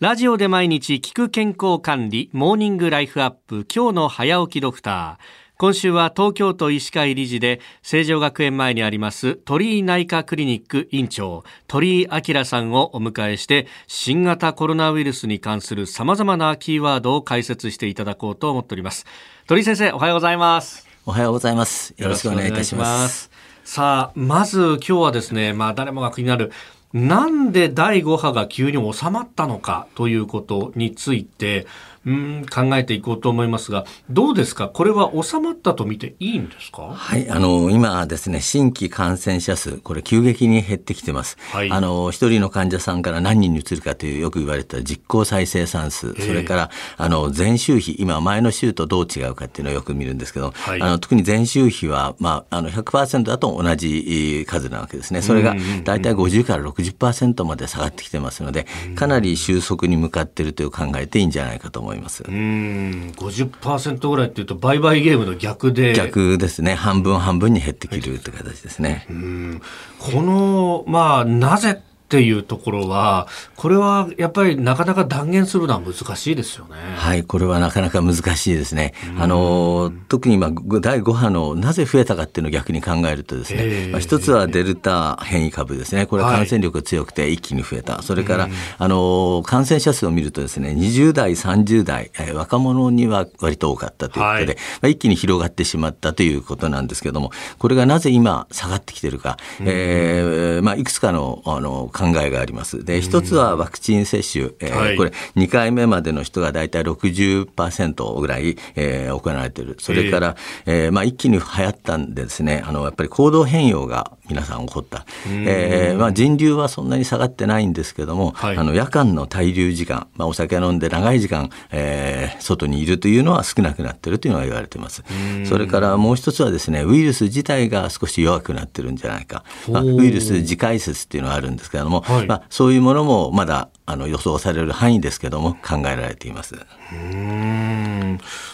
ラジオで毎日聞く健康管理、モーニングライフアップ、今日の早起きドクター。今週は東京都医師会理事で、成城学園前にあります鳥居内科クリニック院長、鳥居明さんをお迎えして、新型コロナウイルスに関する様々なキーワードを解説していただこうと思っております。鳥居先生、おはようございます。おはようございます。よろしくお願いいたします。さあ、まず今日はですね、まあ誰もが気になるなんで第5波が急に収まったのかということについて、うん考えていこうと思いますが、どうですか、これは収まったと見ていいんですか？はい、あの、今ですね、新規感染者数、これ急激に減ってきてます。はい、あの、一人の患者さんから何人に移るかというよく言われた実効再生産数、それから、あの、前週比、今前の週とどう違うかっていうのをよく見るんですけど、はい、あの特に前週比は、まあ、あの100%だと同じ数なわけですね。それが大体50から60%まで下がってきてますので、かなり収束に向かっているという考えていいんじゃないかと思います。います。うん、50%ぐらいっていうと、売買ゲームの逆で。逆ですね。半分半分に減ってきるって形ですね。うんこの、まあ、なぜっていうところは、これはやっぱりなかなか断言するのは難しいですよね。はい、これはなかなか難しいですね。あの、特に今、第5波のなぜ増えたかっていうのを逆に考えるとですね、まあ、一つはデルタ変異株ですね。これは感染力が強くて一気に増えた。はい、それから、あの、感染者数を見るとですね、20代、30代、え若者には割と多かったということで、はい、まあ、一気に広がってしまったということなんですけども、これがなぜ今下がってきてるか、えー、まあ、いくつかの、あの、考えがあります。で、一つはワクチン接種、えーはい、これ2回目までの人が大体60%ぐらい、えー、行われている。それから、えー、えー、まあ、一気に流行ったんでですね、あの、やっぱり行動変容が皆さん起こった。えー、まあ、人流はそんなに下がってないんですけども、はい、あの、夜間の滞留時間、まあ、お酒飲んで長い時間、えー、外にいるというのは少なくなっているというのが言われています。それからもう一つはですね、ウイルス自体が少し弱くなってるんじゃないか。まあ、ウイルス自解説っていうのがあるんですけれども、はい、まあ、そういうものもまだあの予想される範囲ですけども考えられています。うん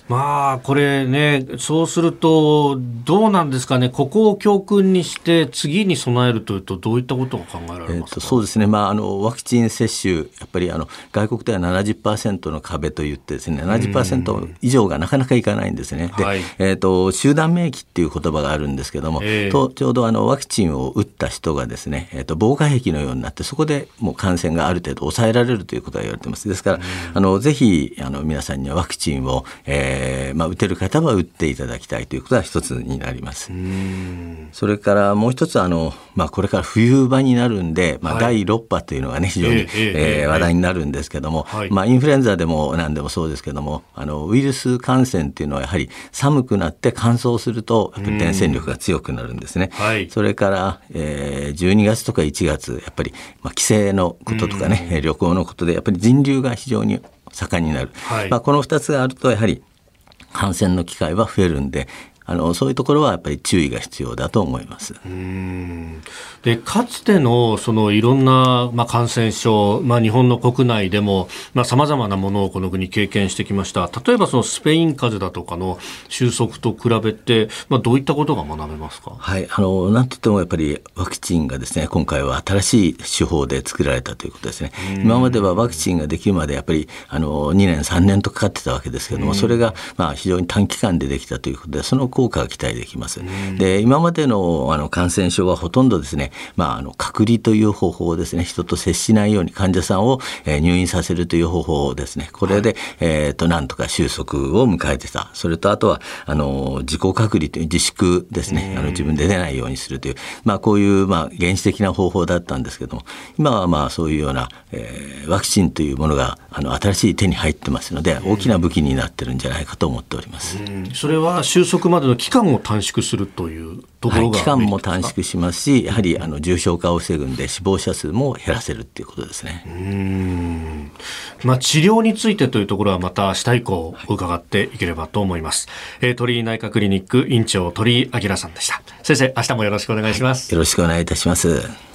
まあこれねそうするとどうなんですかね。ここを教訓にして次に備えるというとどういったことが考えられますか、えー、そうですね、まあ、あのワクチン接種やっぱりあの外国では70%の壁といってですね70%以上がなかなかいかないんですね。で、はい、えーと、集団免疫っていう言葉があるんですけども、えー、とちょうどあのワクチンを打った人がですね、えーと防火壁のようになってそこでもう感染がある程度抑えられるということが言われてます。ですから、あのぜひあの皆さんにはワクチンを、えーまあ、打てる方は打っていただきたいということが一つになります。それからもう一つあの、まあ、これから冬場になるんで、まあ、第6波というのがね非常に、えー、えー、話題になるんですけども、はい、まあ、インフルエンザでも何でもそうですけどもあのウイルス感染っていうのはやはり寒くなって乾燥するとやっぱり伝染力が強くなるんですね。はい、それから、えー、12月とか1月やっぱり、まあ、帰省のこととかね旅行のことでやっぱり人流が非常に盛んになる、はい、まあ、この2つがあるとやはり感染の機会は増えるんであのそういうところはやっぱり注意が必要だと思います。でかつてのそのいろんな、まあ、感染症、まあ、日本の国内でもさまざ、まなものをこの国経験してきました。例えばそのスペイン風邪だとかの収束と比べて、まあ、どういったことが学べますか、はい、あのなんといってもやっぱりワクチンがですね今回は新しい手法で作られたということですね。今まではワクチンができるまでやっぱりあの2年3年とかかってたわけですけれどもそれがまあ非常に短期間でできたということでその効果が期待できます。で今までのあの感染症はほとんどですね、まあ、あの隔離という方法をですね人と接しないように患者さんを、えー、入院させるという方法をですねこれで、はい、えー、となんとか収束を迎えてたそれとあとはあの自己隔離という自粛ですねあの自分で出ないようにするという、まあ、こういう、まあ、原始的な方法だったんですけども今はまあそういうような、えー、ワクチンというものがあの新しい手に入ってますので大きな武器になってるんじゃないかと思っております。それは収束までの期間を短縮するというところが、はい、期間も短縮しますし、やはりあの重症化を防ぐんで死亡者数も減らせるっていうことですね。うんまあ治療についてというところはまた明日以降伺っていければと思います。はい、えー、鳥居内科クリニック院長鳥居明さんでした。先生明日もよろしくお願いします、はい、よろしくお願いいたします。